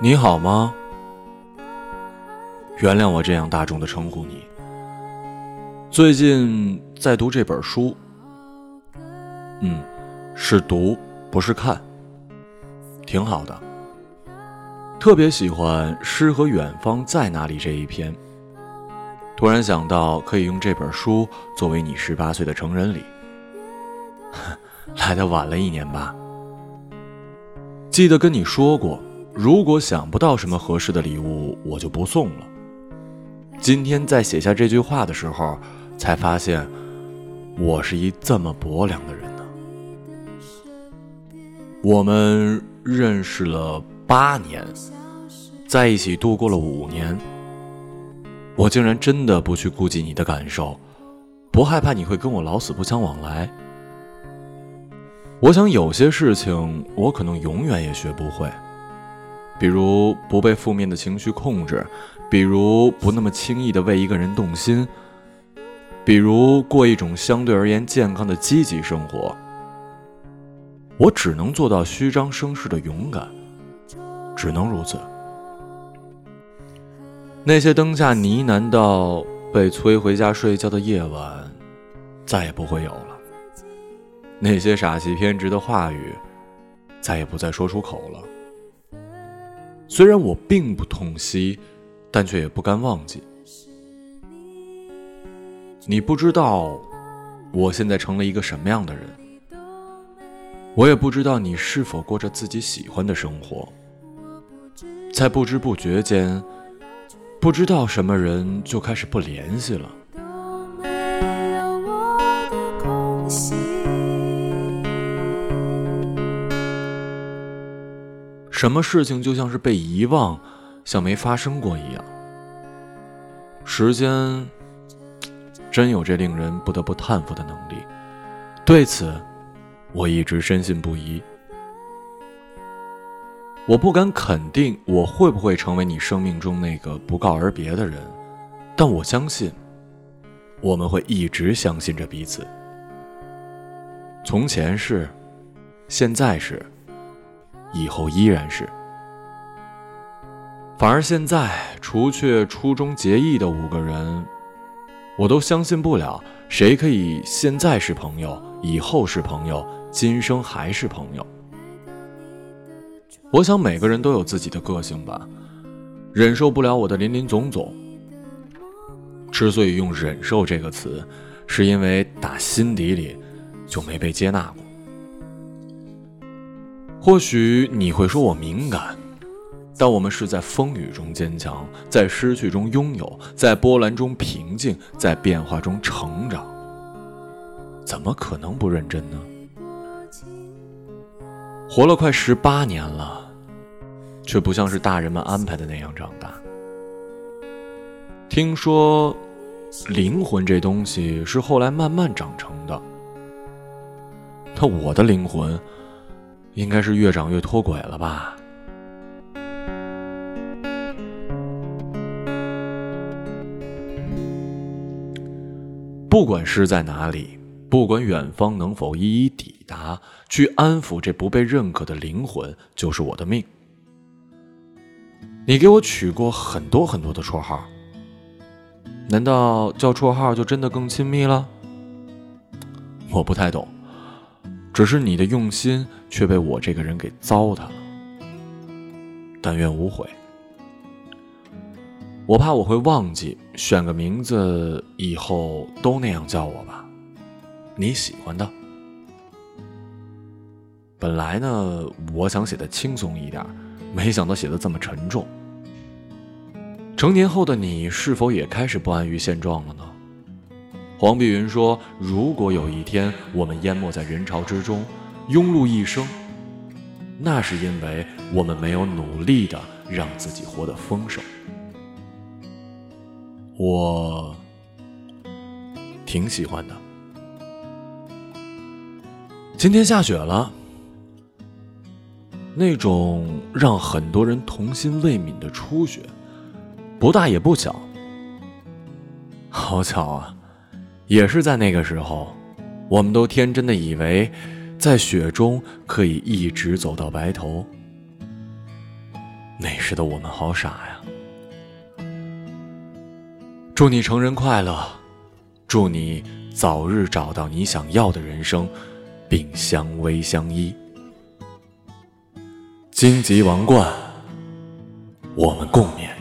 你好吗？原谅我这样大众的称呼你。最近在读这本书，嗯，是读不是看，挺好的。特别喜欢《诗和远方在哪里》这一篇。突然想到可以用这本书作为你十八岁的成人礼，来的晚了一年吧。记得跟你说过，如果想不到什么合适的礼物，我就不送了。今天在写下这句话的时候，才发现我是一这么薄凉的人呢。我们认识了八年，在一起度过了五年，我竟然真的不去顾及你的感受，不害怕你会跟我老死不相往来。我想有些事情我可能永远也学不会，比如不被负面的情绪控制，比如不那么轻易的为一个人动心，比如过一种相对而言健康的积极生活。我只能做到虚张声势的勇敢，只能如此。那些灯下呢喃到被催回家睡觉的夜晚，再也不会有了。那些傻气偏执的话语，再也不再说出口了。虽然我并不痛惜，但却也不甘忘记。你不知道，我现在成了一个什么样的人。我也不知道你是否过着自己喜欢的生活。在不知不觉间，不知道什么人就开始不联系了。什么事情就像是被遗忘，像没发生过一样。时间真有这令人不得不叹服的能力，对此我一直深信不疑。我不敢肯定我会不会成为你生命中那个不告而别的人，但我相信我们会一直相信着彼此。从前是，现在是。以后依然是，反而现在，除却初中结义的五个人，我都相信不了谁可以现在是朋友，以后是朋友，今生还是朋友。我想每个人都有自己的个性吧，忍受不了我的林林总总。之所以用“忍受”这个词，是因为打心底里就没被接纳过。或许你会说我敏感，但我们是在风雨中坚强，在失去中拥有，在波澜中平静，在变化中成长。怎么可能不认真呢？活了快十八年了，却不像是大人们安排的那样长大。听说，灵魂这东西是后来慢慢长成的。那我的灵魂？应该是越长越脱轨了吧。不管是在哪里，不管远方能否一一抵达，去安抚这不被认可的灵魂，就是我的命。你给我取过很多很多的绰号，难道叫绰号就真的更亲密了？我不太懂。只是你的用心却被我这个人给糟蹋了，但愿无悔。我怕我会忘记，选个名字以后都那样叫我吧，你喜欢的。本来呢，我想写的轻松一点，没想到写的这么沉重。成年后的你，是否也开始不安于现状了呢？黄碧云说：“如果有一天我们淹没在人潮之中，庸碌一生，那是因为我们没有努力的让自己活得丰盛。”我挺喜欢的。今天下雪了，那种让很多人童心未泯的初雪，不大也不小。好巧啊！也是在那个时候，我们都天真的以为，在雪中可以一直走到白头。那时的我们好傻呀！祝你成人快乐，祝你早日找到你想要的人生，并相偎相依。荆棘王冠，我们共勉。